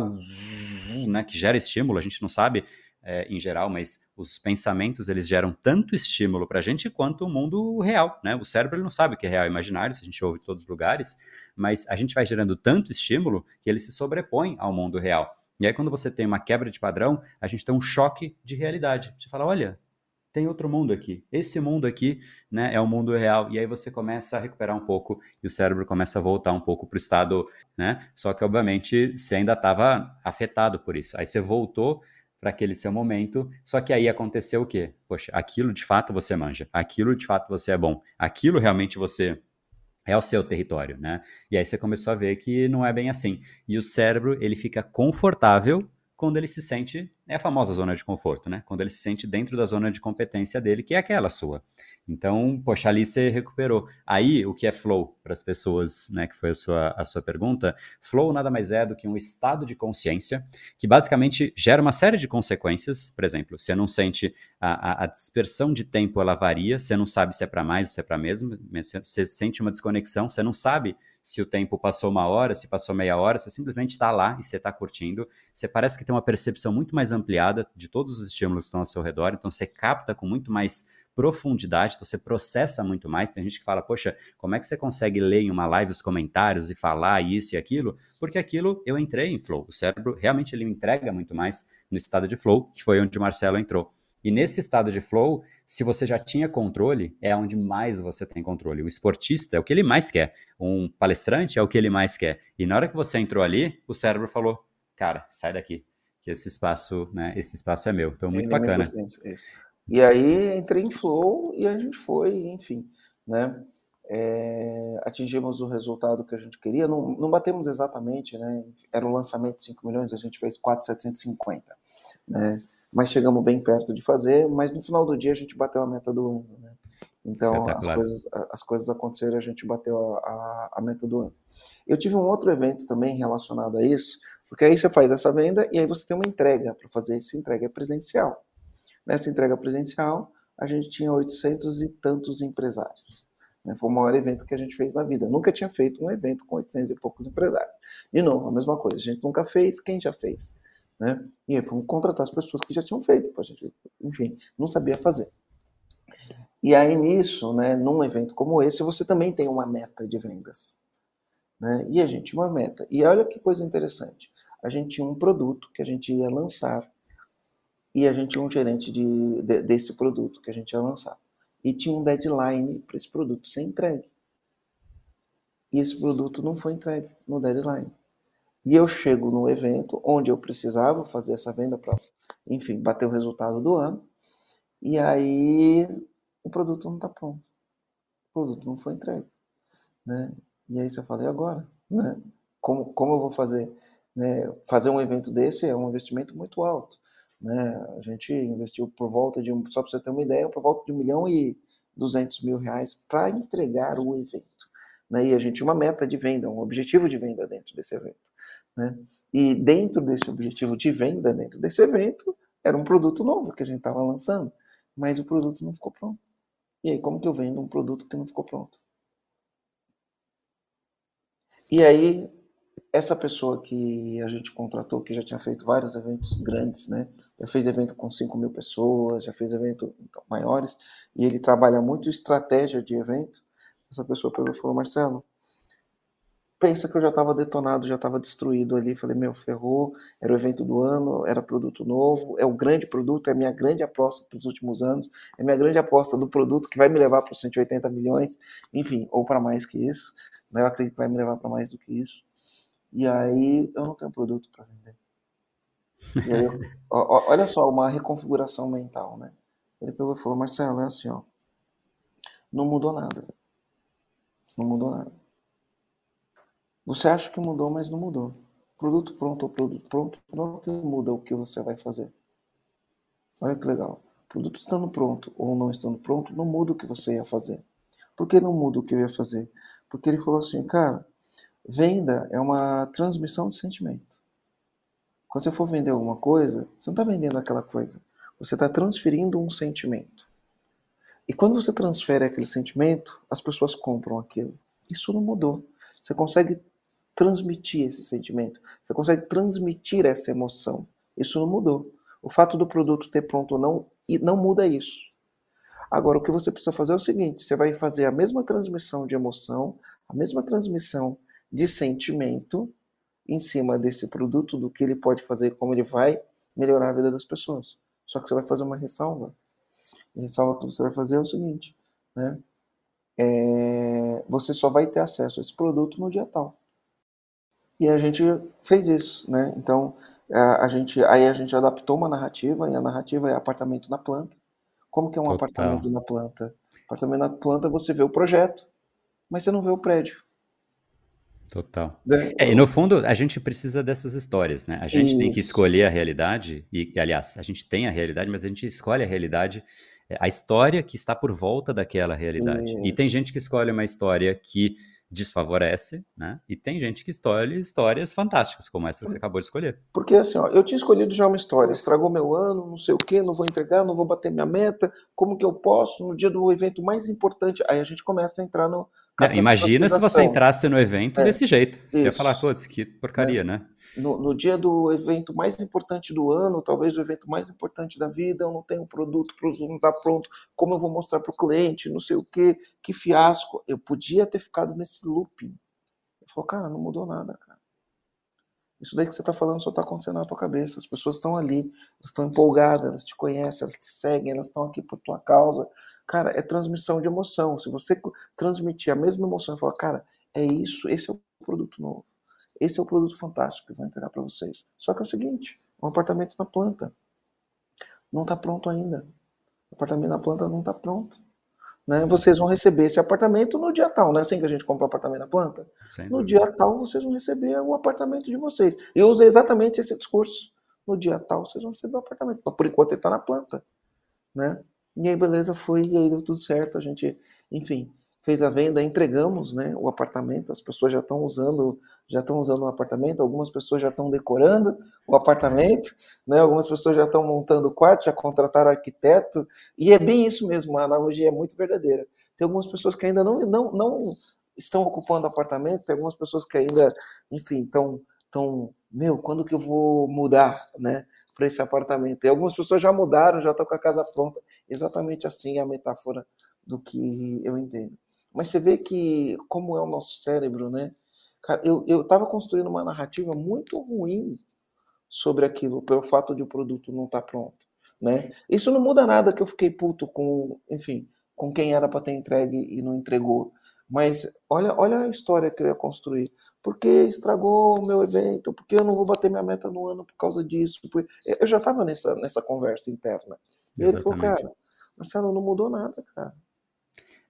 né, que gera estímulo, a gente não sabe é, em geral, mas os pensamentos eles geram tanto estímulo para a gente quanto o mundo real, né? O cérebro ele não sabe o que é real e imaginário, se a gente ouve em todos os lugares, mas a gente vai gerando tanto estímulo que ele se sobrepõe ao mundo real. E aí quando você tem uma quebra de padrão, a gente tem um choque de realidade. Você fala, olha, tem outro mundo aqui. Esse mundo aqui, né, é o mundo real. E aí você começa a recuperar um pouco e o cérebro começa a voltar um pouco para o estado, né? Só que obviamente você ainda estava afetado por isso. Aí você voltou para aquele seu momento. Só que aí aconteceu o quê? Poxa, aquilo de fato você manja, aquilo de fato você é bom, aquilo realmente você é o seu território, né? E aí você começou a ver que não é bem assim. E o cérebro, ele fica confortável quando ele se sente, é a famosa zona de conforto, né? Quando ele se sente dentro da zona de competência dele, que é aquela sua. Então, poxa, ali você recuperou. Aí, o que é flow para as pessoas, né, que foi a sua, a sua pergunta, flow nada mais é do que um estado de consciência que basicamente gera uma série de consequências. Por exemplo, você não sente a, a, a dispersão de tempo, ela varia, você não sabe se é para mais ou se é para mesmo, você sente uma desconexão, você não sabe se o tempo passou uma hora, se passou meia hora, você simplesmente está lá e você está curtindo. Você parece que tem uma percepção muito mais ampliada de todos os estímulos que estão ao seu redor, então você capta com muito mais profundidade, então você processa muito mais. Tem gente que fala, poxa, como é que você consegue ler em uma live os comentários e falar isso e aquilo? Porque aquilo eu entrei em flow. O cérebro realmente ele me entrega muito mais no estado de flow, que foi onde o Marcelo entrou. E nesse estado de flow, se você já tinha controle, é onde mais você tem controle. O esportista é o que ele mais quer. Um palestrante é o que ele mais quer. E na hora que você entrou ali, o cérebro falou: "Cara, sai daqui, que esse espaço, né, esse espaço é meu". Então muito é bacana. E aí entrei em flow e a gente foi, enfim, né? É, atingimos o resultado que a gente queria. Não, não batemos exatamente, né? Era um lançamento de 5 milhões, a gente fez 4,750, né? mas chegamos bem perto de fazer, mas no final do dia a gente bateu a meta do ano, né? Então as coisas, as coisas aconteceram, a gente bateu a, a, a, meta do ano. Eu tive um outro evento também relacionado a isso, porque aí você faz essa venda e aí você tem uma entrega para fazer essa entrega presencial. Nessa entrega presencial, a gente tinha 800 e tantos empresários. Né? Foi o maior evento que a gente fez na vida. Nunca tinha feito um evento com 800 e poucos empresários. De novo, a mesma coisa. A gente nunca fez, quem já fez? Né? E aí fomos contratar as pessoas que já tinham feito, a gente, enfim, não sabia fazer. E aí nisso, né, num evento como esse, você também tem uma meta de vendas. Né? E a gente uma meta. E olha que coisa interessante. A gente tinha um produto que a gente ia lançar e a gente tinha um gerente de, de, desse produto que a gente ia lançar. E tinha um deadline para esse produto ser entregue. E esse produto não foi entregue no deadline. E eu chego no evento onde eu precisava fazer essa venda para, enfim, bater o resultado do ano. E aí o produto não está pronto. O produto não foi entregue. Né? E aí você fala, e agora? Né? Como, como eu vou fazer? Né? Fazer um evento desse é um investimento muito alto. Né? A gente investiu por volta de, só para você ter uma ideia, por volta de um milhão e duzentos mil reais para entregar o evento. Né? E a gente tinha uma meta de venda, um objetivo de venda dentro desse evento. Né? E dentro desse objetivo de venda, dentro desse evento, era um produto novo que a gente estava lançando, mas o produto não ficou pronto. E aí, como que eu vendo um produto que não ficou pronto? E aí, essa pessoa que a gente contratou, que já tinha feito vários eventos grandes, né? Já fez evento com 5 mil pessoas, já fez evento então, maiores, e ele trabalha muito estratégia de evento. Essa pessoa falou: Marcelo, pensa que eu já estava detonado, já estava destruído ali. Falei, meu, ferrou, era o evento do ano, era produto novo, é o grande produto, é a minha grande aposta para os últimos anos, é a minha grande aposta do produto que vai me levar para os 180 milhões, enfim, ou para mais que isso. Né? Eu acredito que vai me levar para mais do que isso. E aí eu não tenho produto para vender. Olha só, uma reconfiguração mental, né? Ele pegou e falou, Marcelo, é assim, ó, não mudou nada. Não mudou nada você acha que mudou, mas não mudou. Produto pronto ou produto pronto não é que muda o que você vai fazer. Olha que legal. Produto estando pronto ou não estando pronto não muda o que você ia fazer. Por que não muda o que eu ia fazer? Porque ele falou assim, cara, venda é uma transmissão de sentimento. Quando você for vender alguma coisa, você não está vendendo aquela coisa. Você está transferindo um sentimento. E quando você transfere aquele sentimento, as pessoas compram aquilo. Isso não mudou. Você consegue transmitir esse sentimento, você consegue transmitir essa emoção. Isso não mudou. O fato do produto ter pronto ou não, não muda isso. Agora, o que você precisa fazer é o seguinte: você vai fazer a mesma transmissão de emoção, a mesma transmissão de sentimento em cima desse produto, do que ele pode fazer, como ele vai melhorar a vida das pessoas. Só que você vai fazer uma ressalva. Em ressalva, que você vai fazer é o seguinte, né? É, você só vai ter acesso a esse produto no dia tal. E a gente fez isso, né? Então, a, gente, aí a gente adaptou uma narrativa, e a narrativa é apartamento na planta. Como que é um Total. apartamento na planta? Apartamento na planta, você vê o projeto, mas você não vê o prédio. Total. Né? É, e no fundo, a gente precisa dessas histórias, né? A gente Isso. tem que escolher a realidade, e, aliás, a gente tem a realidade, mas a gente escolhe a realidade, é, a história que está por volta daquela realidade. Isso. E tem gente que escolhe uma história que desfavorece, né? E tem gente que escolhe histórias fantásticas, como essa que você acabou de escolher. Porque assim, ó, eu tinha escolhido já uma história, estragou meu ano, não sei o quê, não vou entregar, não vou bater minha meta, como que eu posso no dia do evento mais importante? Aí a gente começa a entrar no é, imagina se você entrasse no evento é, desse jeito. Você isso. ia falar, putz, que porcaria, é. né? No, no, dia do evento mais importante do ano, talvez o evento mais importante da vida, eu não tenho produto, o produto não está pronto, como eu vou mostrar para o cliente, não sei o quê, que fiasco. Eu podia ter ficado nesse looping. Eu falo, cara, não mudou nada, cara. Isso daí que você está falando só está acontecendo na tua cabeça. As pessoas estão ali, elas estão empolgadas, elas te conhecem, elas te seguem, elas estão aqui por tua causa. Cara, é transmissão de emoção. Se você transmitir a mesma emoção e falar, cara, é isso, esse é o produto novo. Esse é o produto fantástico que vai entregar para vocês. Só que é o seguinte, um apartamento na planta não está pronto ainda. O apartamento na planta não está pronto. Né? Vocês vão receber esse apartamento no dia tal, não é assim que a gente compra o apartamento na planta? Sem no dúvida. dia tal vocês vão receber o apartamento de vocês. Eu usei exatamente esse discurso. No dia tal vocês vão receber o apartamento. Por enquanto ele está na planta. Né? E aí, beleza, foi, e aí deu tudo certo. A gente, enfim, fez a venda, entregamos né, o apartamento, as pessoas já estão usando, já estão usando o apartamento, algumas pessoas já estão decorando o apartamento, né, algumas pessoas já estão montando o quarto, já contrataram arquiteto, e é bem isso mesmo, a analogia é muito verdadeira. Tem algumas pessoas que ainda não, não, não estão ocupando apartamento, tem algumas pessoas que ainda, enfim, estão, estão, meu, quando que eu vou mudar, né? Para esse apartamento. E algumas pessoas já mudaram, já estão com a casa pronta. Exatamente assim é a metáfora do que eu entendo. Mas você vê que, como é o nosso cérebro, né? Cara, eu estava construindo uma narrativa muito ruim sobre aquilo, pelo fato de o produto não estar tá pronto. Né? Isso não muda nada que eu fiquei puto com, enfim, com quem era para ter entregue e não entregou. Mas olha, olha a história que eu ia construir porque estragou o meu evento, porque eu não vou bater minha meta no ano por causa disso. Eu já estava nessa, nessa conversa interna. E ele falou, cara, Marcelo, não mudou nada, cara.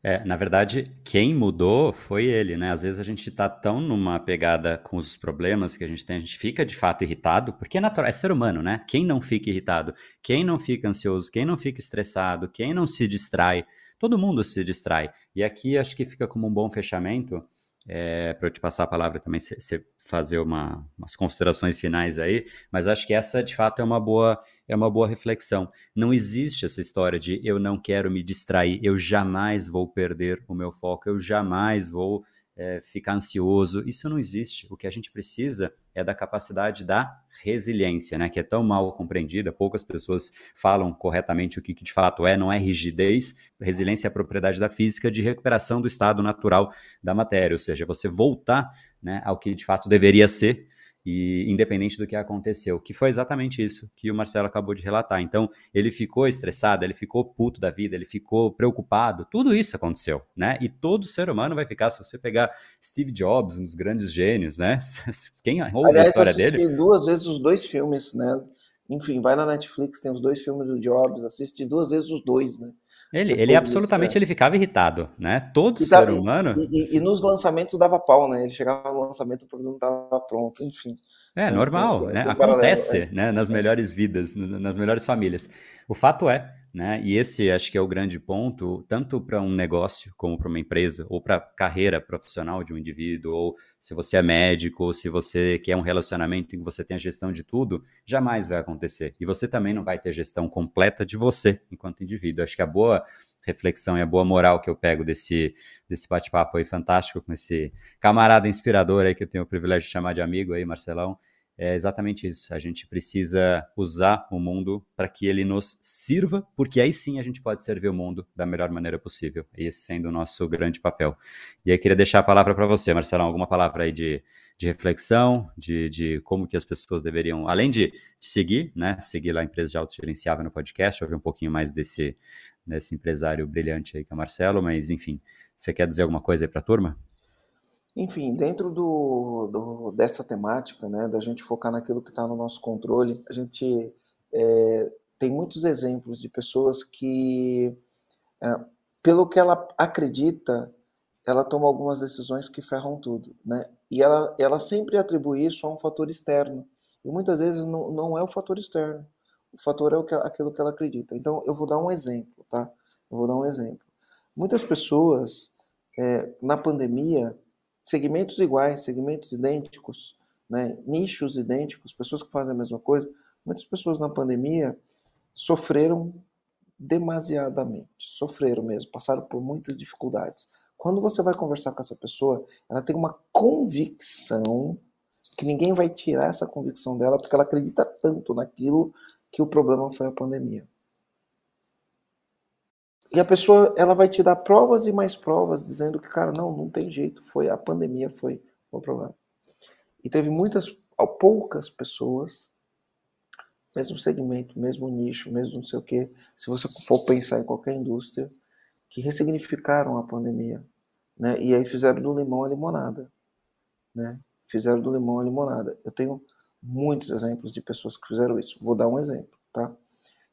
É, na verdade, quem mudou foi ele, né? Às vezes a gente tá tão numa pegada com os problemas que a gente tem, a gente fica de fato irritado, porque é natural, é ser humano, né? Quem não fica irritado, quem não fica ansioso, quem não fica estressado, quem não se distrai, todo mundo se distrai. E aqui acho que fica como um bom fechamento é, para eu te passar a palavra também, você fazer uma, umas considerações finais aí, mas acho que essa de fato é uma boa é uma boa reflexão. Não existe essa história de eu não quero me distrair, eu jamais vou perder o meu foco, eu jamais vou é, ficar ansioso. Isso não existe. O que a gente precisa é da capacidade da resiliência, né, que é tão mal compreendida, poucas pessoas falam corretamente o que, que de fato é, não é rigidez, resiliência é a propriedade da física de recuperação do estado natural da matéria, ou seja, você voltar né, ao que de fato deveria ser, e independente do que aconteceu, que foi exatamente isso que o Marcelo acabou de relatar. Então, ele ficou estressado, ele ficou puto da vida, ele ficou preocupado, tudo isso aconteceu, né? E todo ser humano vai ficar, se você pegar Steve Jobs, um dos grandes gênios, né? Quem ouve Aliás, a história dele? duas vezes os dois filmes, né? Enfim, vai na Netflix, tem os dois filmes do Jobs, assiste duas vezes os dois, né? Ele, ele absolutamente disso, é. ele ficava irritado, né? Todo e ser humano. E, e, e, nos lançamentos dava pau, né? Ele chegava no lançamento, o produto não estava pronto, enfim. É, é normal, né? Acontece, paralelo, né? Nas melhores vidas, nas melhores famílias. O fato é, né? E esse acho que é o grande ponto, tanto para um negócio como para uma empresa, ou para a carreira profissional de um indivíduo, ou se você é médico, ou se você quer um relacionamento em que você tem a gestão de tudo, jamais vai acontecer. E você também não vai ter gestão completa de você enquanto indivíduo. Acho que a boa reflexão e a boa moral que eu pego desse, desse bate-papo aí fantástico com esse camarada inspirador aí que eu tenho o privilégio de chamar de amigo aí, Marcelão, é exatamente isso. A gente precisa usar o mundo para que ele nos sirva, porque aí sim a gente pode servir o mundo da melhor maneira possível. Esse sendo o nosso grande papel. E aí queria deixar a palavra para você, Marcelão, alguma palavra aí de, de reflexão, de, de como que as pessoas deveriam, além de te seguir, né, seguir lá a empresa de autogerenciável no podcast, ouvir um pouquinho mais desse, desse empresário brilhante aí que é o Marcelo, mas enfim, você quer dizer alguma coisa aí para a turma? Enfim, dentro do, do, dessa temática, né, da gente focar naquilo que está no nosso controle, a gente é, tem muitos exemplos de pessoas que, é, pelo que ela acredita, ela toma algumas decisões que ferram tudo, né? E ela, ela sempre atribui isso a um fator externo. E muitas vezes não, não é o fator externo. O fator é o que, aquilo que ela acredita. Então, eu vou dar um exemplo, tá? Eu vou dar um exemplo. Muitas pessoas, é, na pandemia, segmentos iguais, segmentos idênticos, né? nichos idênticos, pessoas que fazem a mesma coisa, muitas pessoas na pandemia sofreram demasiadamente, sofreram mesmo, passaram por muitas dificuldades. Quando você vai conversar com essa pessoa, ela tem uma convicção que ninguém vai tirar essa convicção dela porque ela acredita tanto naquilo que o problema foi a pandemia. E a pessoa, ela vai te dar provas e mais provas dizendo que, cara, não, não tem jeito, foi a pandemia foi o problema. E teve muitas, poucas pessoas mesmo segmento, mesmo nicho, mesmo não sei o que, se você for pensar em qualquer indústria, que ressignificaram a pandemia, né? E aí fizeram do limão a limonada, né? Fizeram do limão a limonada. Eu tenho muitos exemplos de pessoas que fizeram isso. Vou dar um exemplo, tá?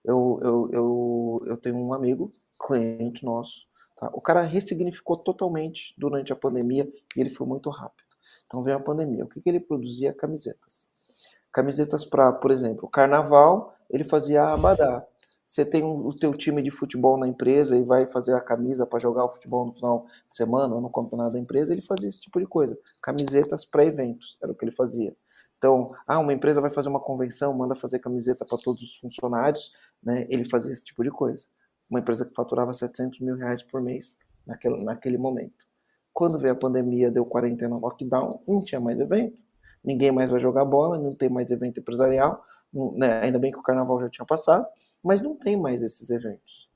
Eu, eu, eu, eu tenho um amigo, cliente nosso, tá? O cara ressignificou totalmente durante a pandemia e ele foi muito rápido. Então veio a pandemia. O que, que ele produzia? Camisetas camisetas para, por exemplo, carnaval, ele fazia abadá. Você tem o teu time de futebol na empresa e vai fazer a camisa para jogar o futebol no final de semana ou no campeonato da empresa, ele fazia esse tipo de coisa. Camisetas para eventos, era o que ele fazia. Então, ah, uma empresa vai fazer uma convenção, manda fazer camiseta para todos os funcionários, né? Ele fazia esse tipo de coisa. Uma empresa que faturava 700 mil reais por mês naquele, naquele momento. Quando veio a pandemia, deu quarentena, lockdown, não tinha mais evento ninguém mais vai jogar bola, não tem mais evento empresarial, né? ainda bem que o carnaval já tinha passado, mas não tem mais esses eventos.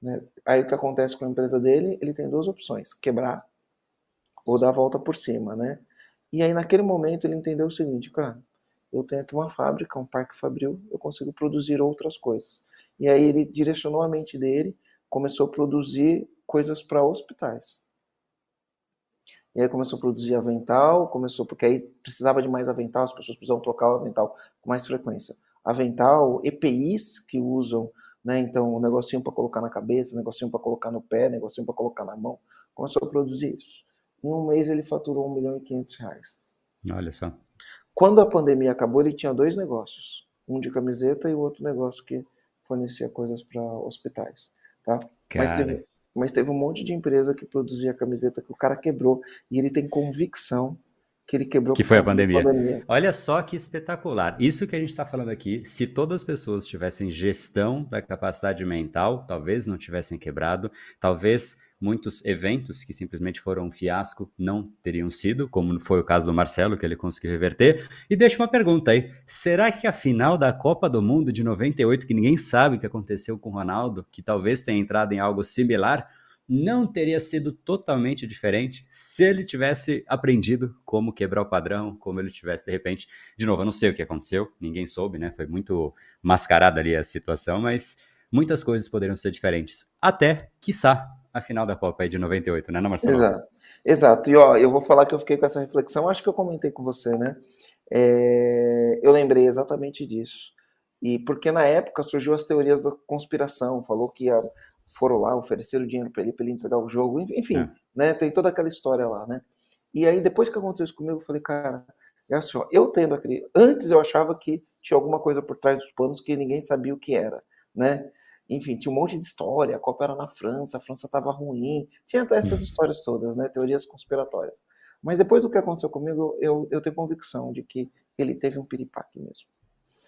Né? Aí o que acontece com a empresa dele? Ele tem duas opções: quebrar ou dar a volta por cima, né? E aí naquele momento ele entendeu o seguinte, cara, eu tenho aqui uma fábrica, um parque fabril, eu consigo produzir outras coisas. E aí ele direcionou a mente dele, começou a produzir coisas para hospitais. E aí começou a produzir avental, começou porque aí precisava de mais avental, as pessoas precisavam trocar o avental com mais frequência. Avental, EPIs que usam, né? Então, um negocinho para colocar na cabeça, um negocinho para colocar no pé, um negocinho para colocar na mão. Começou a produzir isso. Em um mês ele faturou 1 milhão e 500 reais. Olha só. Quando a pandemia acabou, ele tinha dois negócios. Um de camiseta e o outro negócio que fornecia coisas para hospitais. Tá? Mas teve, mas teve um monte de empresa que produzia camiseta que o cara quebrou e ele tem convicção que ele quebrou. Que foi a pandemia. pandemia. Olha só que espetacular. Isso que a gente está falando aqui, se todas as pessoas tivessem gestão da capacidade mental, talvez não tivessem quebrado, talvez muitos eventos que simplesmente foram um fiasco não teriam sido, como foi o caso do Marcelo, que ele conseguiu reverter. E deixa uma pergunta aí: será que a final da Copa do Mundo de 98, que ninguém sabe o que aconteceu com o Ronaldo, que talvez tenha entrado em algo similar, não teria sido totalmente diferente se ele tivesse aprendido como quebrar o padrão, como ele tivesse de repente. De novo, eu não sei o que aconteceu, ninguém soube, né? Foi muito mascarada ali a situação, mas muitas coisas poderiam ser diferentes. Até, quiçá, a final da Copa aí de 98, né, não, Marcelo? Exato. Exato. E ó, eu vou falar que eu fiquei com essa reflexão, acho que eu comentei com você, né? É... eu lembrei exatamente disso. E porque na época surgiu as teorias da conspiração, falou que ia foram lá, ofereceram dinheiro para ele, para ele entregar o jogo, enfim, é. né? Tem toda aquela história lá, né? E aí, depois que aconteceu isso comigo, eu falei, cara, é assim, ó, eu tendo aquele. Antes eu achava que tinha alguma coisa por trás dos panos que ninguém sabia o que era, né? Enfim, tinha um monte de história, a Copa era na França, a França estava ruim, tinha até essas histórias todas, né? Teorias conspiratórias. Mas depois do que aconteceu comigo, eu, eu tenho convicção de que ele teve um piripaque mesmo.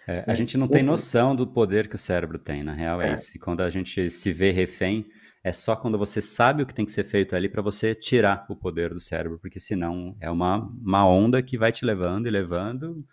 É, a gente não tem noção do poder que o cérebro tem, na real é, é isso. E quando a gente se vê refém, é só quando você sabe o que tem que ser feito ali para você tirar o poder do cérebro, porque senão é uma, uma onda que vai te levando e levando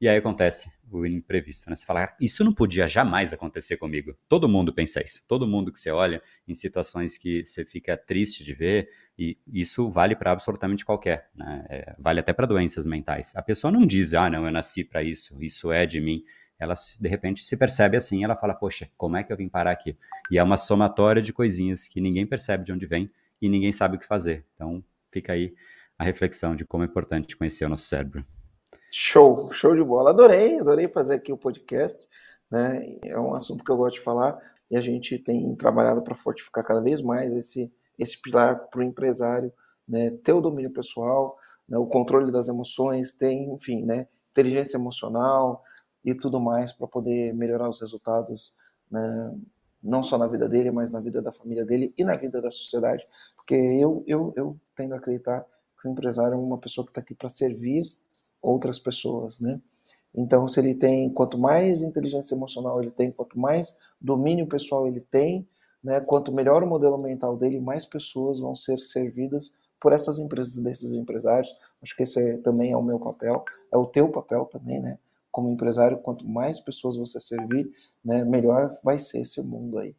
E aí acontece o imprevisto, né? Você fala, isso não podia jamais acontecer comigo. Todo mundo pensa isso. Todo mundo que você olha em situações que você fica triste de ver, e isso vale para absolutamente qualquer, né? É, vale até para doenças mentais. A pessoa não diz, ah, não, eu nasci para isso, isso é de mim. Ela de repente se percebe assim, ela fala, poxa, como é que eu vim parar aqui? E é uma somatória de coisinhas que ninguém percebe de onde vem e ninguém sabe o que fazer. Então, fica aí a reflexão de como é importante conhecer o nosso cérebro. Show, show de bola. Adorei, adorei fazer aqui o podcast. Né? É um assunto que eu gosto de falar e a gente tem trabalhado para fortificar cada vez mais esse, esse pilar para o empresário, né? ter o domínio pessoal, né? o controle das emoções, tem, enfim, né? inteligência emocional e tudo mais para poder melhorar os resultados, né? não só na vida dele, mas na vida da família dele e na vida da sociedade. Porque eu, eu, eu tendo a acreditar que o empresário é uma pessoa que está aqui para servir outras pessoas, né? Então, se ele tem, quanto mais inteligência emocional ele tem, quanto mais domínio pessoal ele tem, né, quanto melhor o modelo mental dele, mais pessoas vão ser servidas por essas empresas, desses empresários. Acho que esse é, também é o meu papel, é o teu papel também, né? Como empresário, quanto mais pessoas você servir, né, melhor vai ser esse mundo aí.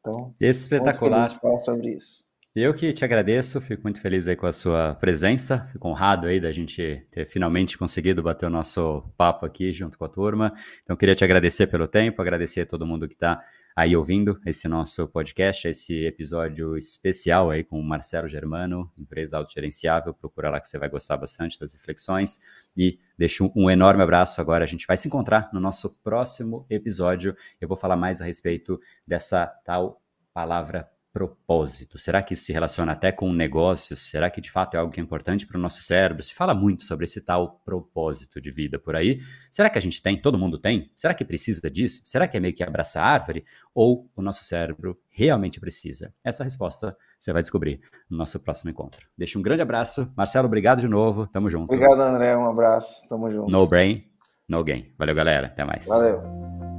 Então, espetacular. falar sobre isso. Eu que te agradeço, fico muito feliz aí com a sua presença, fico honrado aí da gente ter finalmente conseguido bater o nosso papo aqui junto com a turma. Então, queria te agradecer pelo tempo, agradecer a todo mundo que está aí ouvindo esse nosso podcast, esse episódio especial aí com o Marcelo Germano, empresa autogerenciável. Procura lá que você vai gostar bastante das reflexões. E deixo um, enorme abraço. Agora a gente vai se encontrar no nosso próximo episódio. Eu vou falar mais a respeito dessa tal palavra propósito? Será que isso se relaciona até com negócios? Será que de fato é algo que é importante para o nosso cérebro? Se fala muito sobre esse tal propósito de vida por aí. Será que a gente tem? Todo mundo tem? Será que precisa disso? Será que é meio que abraçar a árvore? Ou o nosso cérebro realmente precisa? Essa resposta você vai descobrir no nosso próximo encontro. Deixa um grande abraço. Marcelo, obrigado de novo. Tamo junto. Obrigado, André. Um abraço. Tamo junto. No brain, no gain. Valeu, galera. Até mais. Valeu.